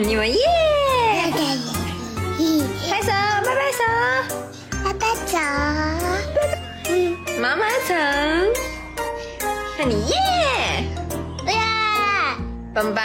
你们耶！拍手，拍拍手，拍拍手。嗯，妈妈成，看你耶！耶！棒棒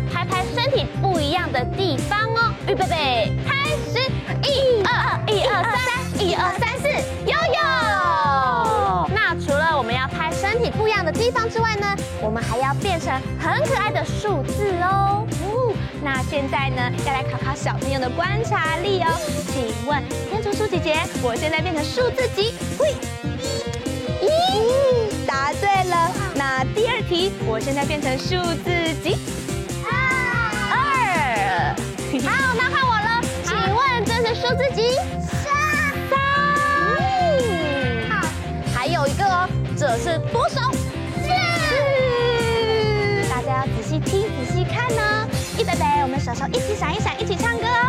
拍拍身体不一样的地方哦。预备备，开始。一二一二三，一二三四，悠悠。那除了我们要拍身体不一样的地方之外呢，我们还要变成很可爱的数字哦。那现在呢，要来考考小朋友的观察力哦。请问天竺鼠姐姐，我现在变成数字几？喂，一，答对了。那第二题，我现在变成数字几？二。好，那换我。数字几？三三。好，还有一个哦，这是多少？四。大家要仔细听，仔细看呢。预备备，我们手手一起闪一闪，一起唱歌哦。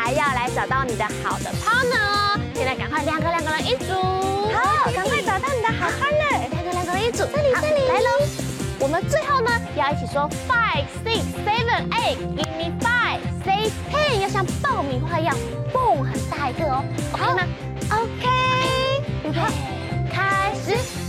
还要来找到你的好的 partner 哦现在赶快两个两个人一组。好赶快找到你的好 partner 两个两个人一组这里这里来喽我们最后呢要一起说 five six seven eight. Give me five six. Ten 要像爆米花一样蹦很大一个哦。ok 吗？Ok 你开始。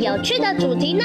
有趣的主题呢？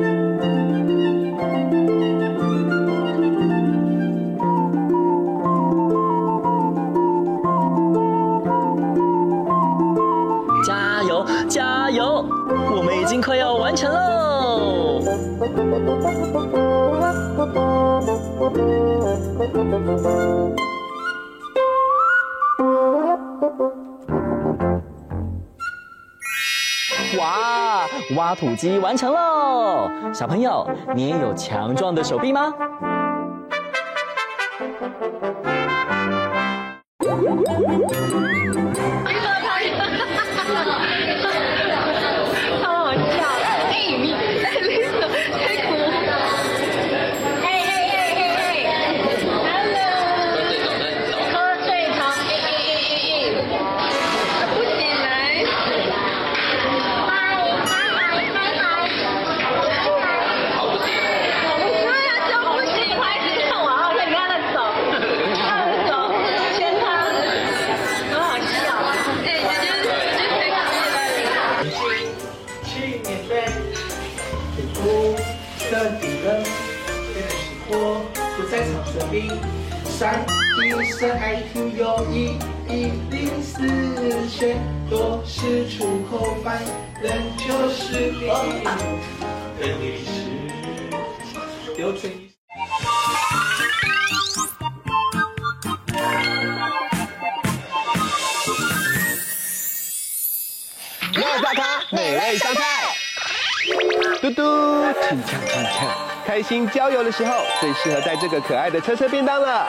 哇，挖土机完成喽！小朋友，你也有强壮的手臂吗？一生爱听有意一零四选，多是出口翻，人就是你，跟历史留存。乐大咖美味上菜，嘟嘟，轻锵轻锵，开心郊游的时候最适合带这个可爱的车车便当了。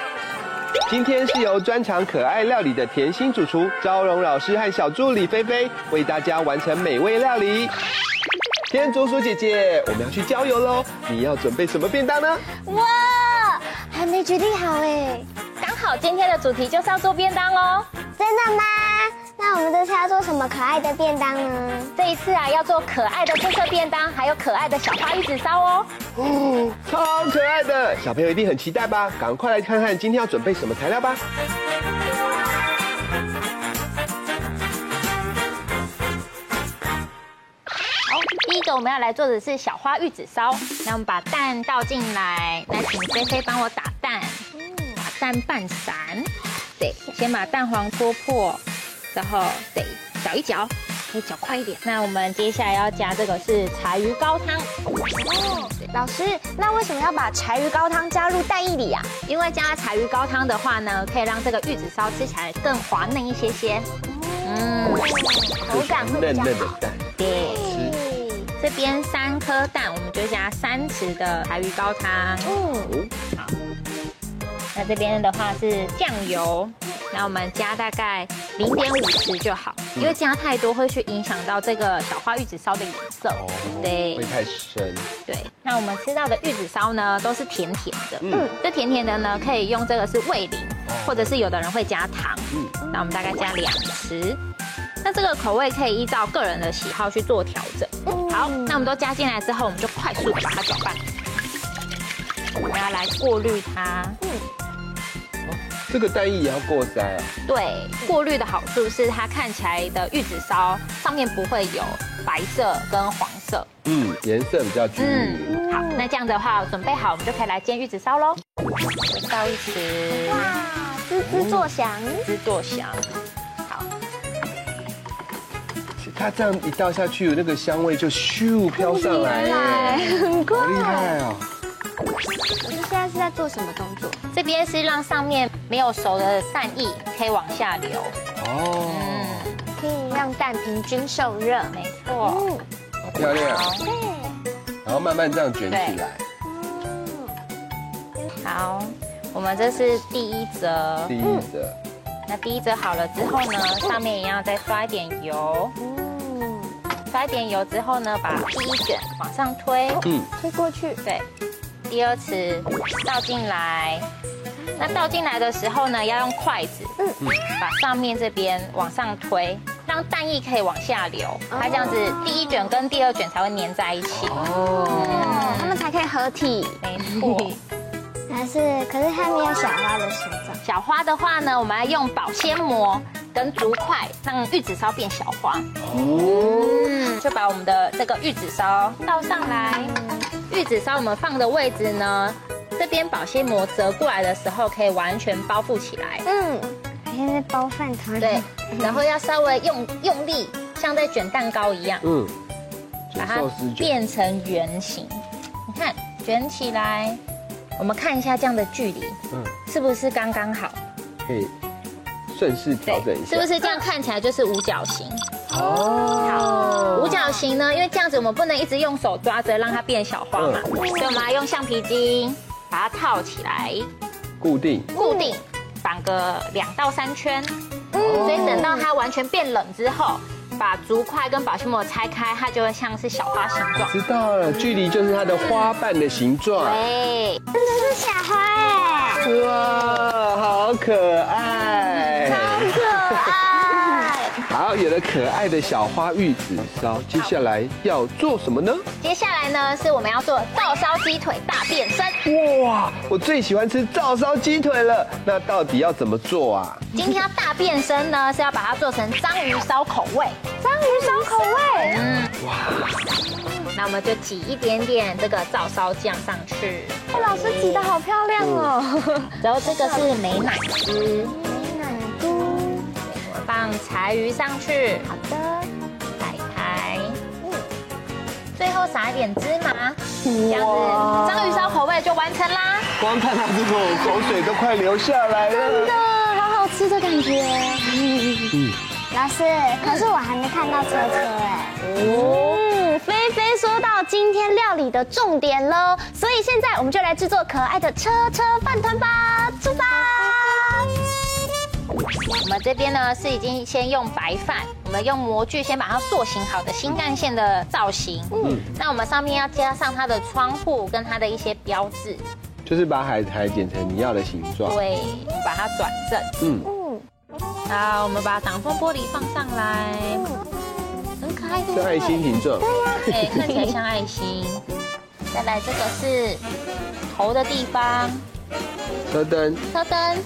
今天是由专长可爱料理的甜心主厨昭荣老师和小助理菲菲为大家完成美味料理。天竺鼠姐姐，我们要去郊游喽，你要准备什么便当呢？哇，还没决定好哎，刚好今天的主题就是要做便当哦。真的吗？那我们这次要做什么可爱的便当呢？这一次啊，要做可爱的特色便当，还有可爱的小花玉子烧哦。哦，超可爱的，小朋友一定很期待吧？赶快来看看今天要准备什么材料吧。好，第一个我们要来做的是小花玉子烧。那我们把蛋倒进来，来请菲菲帮我打蛋，把蛋拌散。对，先把蛋黄戳破。然后得搅一搅，可以搅快一点。那我们接下来要加这个是柴鱼高汤。哦老师，那为什么要把柴鱼高汤加入蛋液里啊？因为加柴鱼高汤的话呢，可以让这个玉子烧吃起来更滑嫩一些些。嗯，口感会比较好。嫩的蛋，对。吃。这边三颗蛋，我们就加三匙的柴鱼高汤。嗯，好。那这边的话是酱油，那我们加大概零点五十就好，因为加太多会去影响到这个小花玉子烧的颜色。对会太深。对，那我们吃到的玉子烧呢，都是甜甜的。嗯，这甜甜的呢，可以用这个是味淋，或者是有的人会加糖。嗯，那我们大概加两匙。那这个口味可以依照个人的喜好去做调整。好，那我们都加进来之后，我们就快速的把它搅拌。我们要来过滤它。嗯。这个蛋液也要过筛啊？对，过滤的好处是它看起来的玉子烧上面不会有白色跟黄色。嗯，颜色比较均匀。嗯，好，那这样的话准备好，我们就可以来煎玉子烧喽。倒一匙。哇，滋滋作响，滋作响。好，它这样一倒下去，那个香味就咻飘上来耶，很快，好厉害哦。老师现在是在做什么动作？这边是让上面没有熟的蛋液可以往下流。哦，嗯，可以让蛋平均受热，没错。嗯，好漂亮。对。然后慢慢这样卷起来。好，我们这是第一折。第一折。那第一折好了之后呢，上面一样再刷一点油。嗯。刷一点油之后呢，把第一卷往上推。嗯。推过去。对。第二次倒进来，那倒进来的时候呢，要用筷子，嗯，把上面这边往上推，让蛋液可以往下流，它这样子第一卷跟第二卷才会粘在一起，哦，它们才可以合体，没错。但是，可是它没有小花的形状。小花的话呢，我们要用保鲜膜跟竹筷，让玉子烧变小花。哦，就把我们的这个玉子烧倒上来。玉子烧我们放的位置呢，这边保鲜膜折过来的时候，可以完全包覆起来。嗯，好像在包饭团。对，然后要稍微用用力，像在卷蛋糕一样。嗯，把它变成圆形。你看，卷起来，我们看一下这样的距离，嗯，是不是刚刚好？可以顺势调整一下。是不是这样看起来就是五角形？哦，好，五角形呢，因为这样子我们不能一直用手抓着让它变小花嘛，所以我们要用橡皮筋把它套起来，固定，固定，绑个两到三圈，所以等到它完全变冷之后，把竹块跟保鲜膜拆开，它就会像是小花形状。知道了，距离就是它的花瓣的形状。对，真的是小花哎！哇，好可爱，超可爱。好，有了可爱的小花玉子烧，接下来要做什么呢？接下来呢，是我们要做照烧鸡腿大变身。哇，我最喜欢吃照烧鸡腿了。那到底要怎么做啊？今天要大变身呢，是要把它做成章鱼烧口味。章鱼烧口味，嗯，哇。那我们就挤一点点这个照烧酱上去。哎，老师挤的好漂亮哦。然后这个是美乃滋。放柴鱼上去，好的，摆开，嗯，最后撒一点芝麻，这样子章鱼烧口味就完成啦。光看它这个，口水都快流下来了，真的好好吃的感觉。嗯，老师，可是我还没看到车车哎。哦，菲菲说到今天料理的重点喽，所以现在我们就来制作可爱的车车饭团吧，出发。我们这边呢是已经先用白饭，我们用模具先把它塑形好的新干线的造型。嗯，那我们上面要加上它的窗户跟它的一些标志，就是把海苔剪成你要的形状。对，把它转正。嗯嗯。好，我们把挡风玻璃放上来，很可爱的。是爱心形状。对呀。对，看起来像爱心。再来，这个是头的地方。车灯。车灯。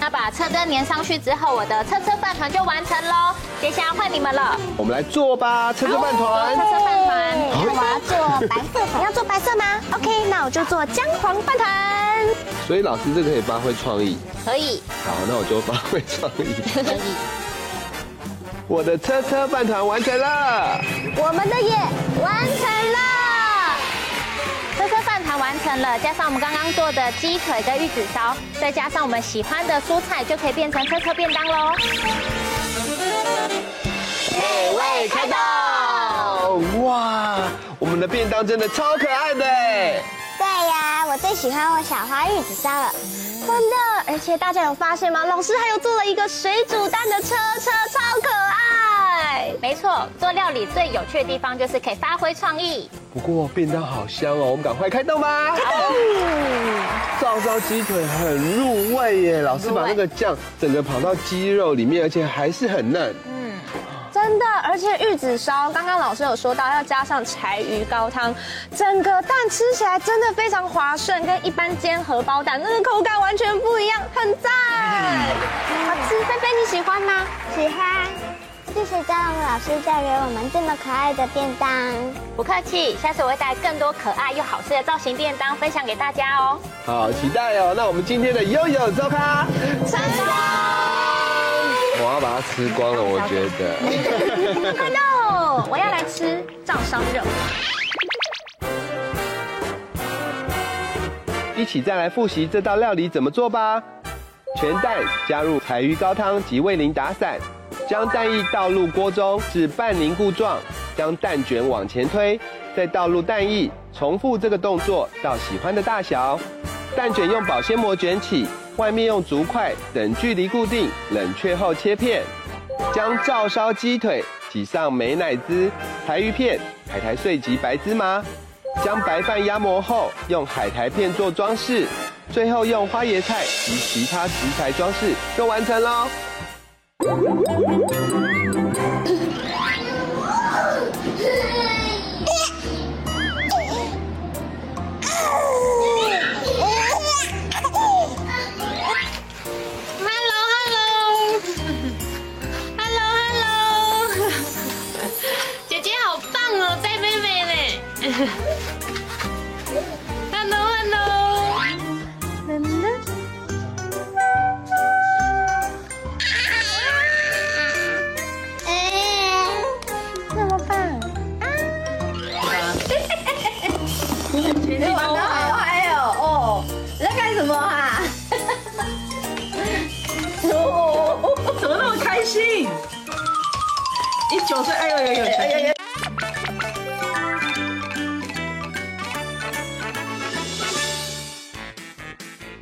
那把车灯粘上去之后，我的车车饭团就完成喽。接下来换你们了，我们来做吧，车车饭团。车车饭团，我要做白色，你要做白色吗？OK，那我就做姜黄饭团。所以老师这个可以发挥创意，可以。好，那我就发挥创意。可以。我的车车饭团完成了，我们的也完成了。完成了，加上我们刚刚做的鸡腿跟玉子烧，再加上我们喜欢的蔬菜，就可以变成车车便当喽。美味开动！哇，我们的便当真的超可爱的哎！对呀，我最喜欢我小花玉子烧了，真的。而且大家有发现吗？老师还有做了一个水煮蛋的车车，超可爱。没错，做料理最有趣的地方就是可以发挥创意。不过便当好香哦，我们赶快开动吧。照烧鸡腿很入味耶，老师把那个酱整个跑到鸡肉里面，而且还是很嫩。真的，而且玉子烧，刚刚老师有说到要加上柴鱼高汤，整个蛋吃起来真的非常滑顺，跟一般煎荷包蛋那个口感完全不一样，很赞。好吃，菲菲你喜欢吗？喜欢。谢谢张龙老师带给我们这么可爱的便当。不客气，下次我会带更多可爱又好吃的造型便当分享给大家哦。好期待哦！那我们今天的悠悠周咖，成功。我要把它吃光了，我觉得。我要来吃照烧肉。一起再来复习这道料理怎么做吧。全蛋加入柴鱼高汤及味淋打散，将蛋液倒入锅中至半凝固状，将蛋卷往前推，再倒入蛋液，重复这个动作到喜欢的大小。蛋卷用保鲜膜卷起。外面用竹筷等距离固定，冷却后切片。将照烧鸡腿挤上美乃滋、台鱼片、海苔碎及白芝麻。将白饭压模后，用海苔片做装饰。最后用花椰菜及其他食材装饰，就完成喽。九岁，哎呦呦呦！哎呀呀！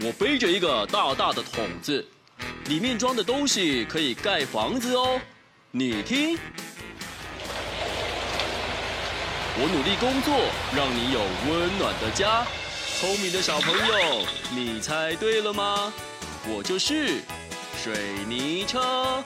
我背着一个大大的桶子，里面装的东西可以盖房子哦。你听，我努力工作，让你有温暖的家。聪明的小朋友，你猜对了吗？我就是水泥车。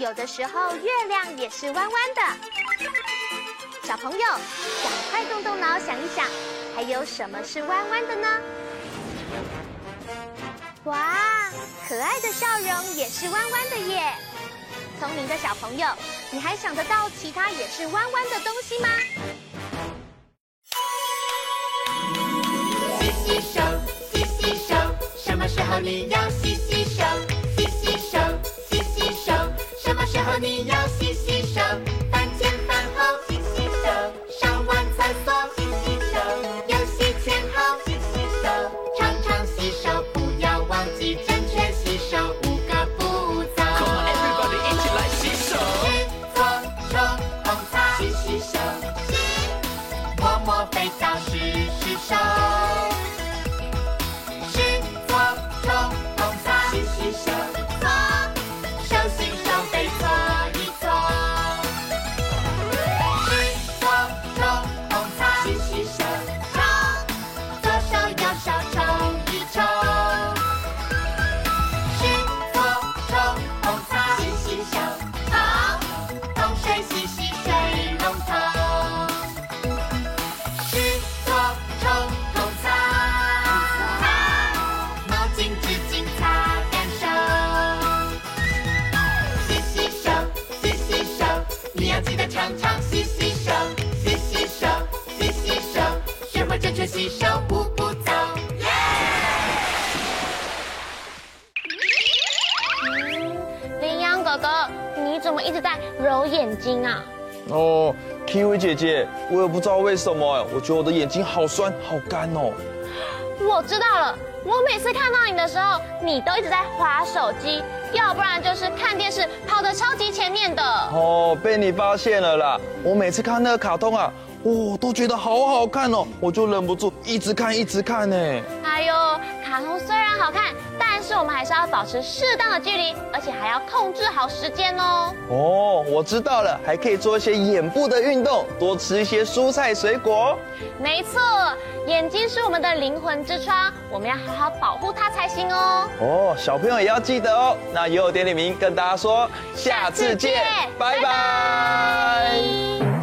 有的时候月亮也是弯弯的，小朋友，赶快动动脑想一想，还有什么是弯弯的呢？哇，可爱的笑容也是弯弯的耶！聪明的小朋友，你还想得到其他也是弯弯的东西吗？哦，Kiwi 姐姐，我也不知道为什么，我觉得我的眼睛好酸好干哦。我知道了，我每次看到你的时候，你都一直在划手机，要不然就是看电视，跑得超级前面的。哦，被你发现了啦！我每次看那个卡通啊。哦，都觉得好好看哦，我就忍不住一直看一直看呢。哎呦，卡通虽然好看，但是我们还是要保持适当的距离，而且还要控制好时间哦。哦，我知道了，还可以做一些眼部的运动，多吃一些蔬菜水果。没错，眼睛是我们的灵魂之窗，我们要好好保护它才行哦。哦，小朋友也要记得哦。那也有点点名跟大家说，下次见，拜拜。拜拜。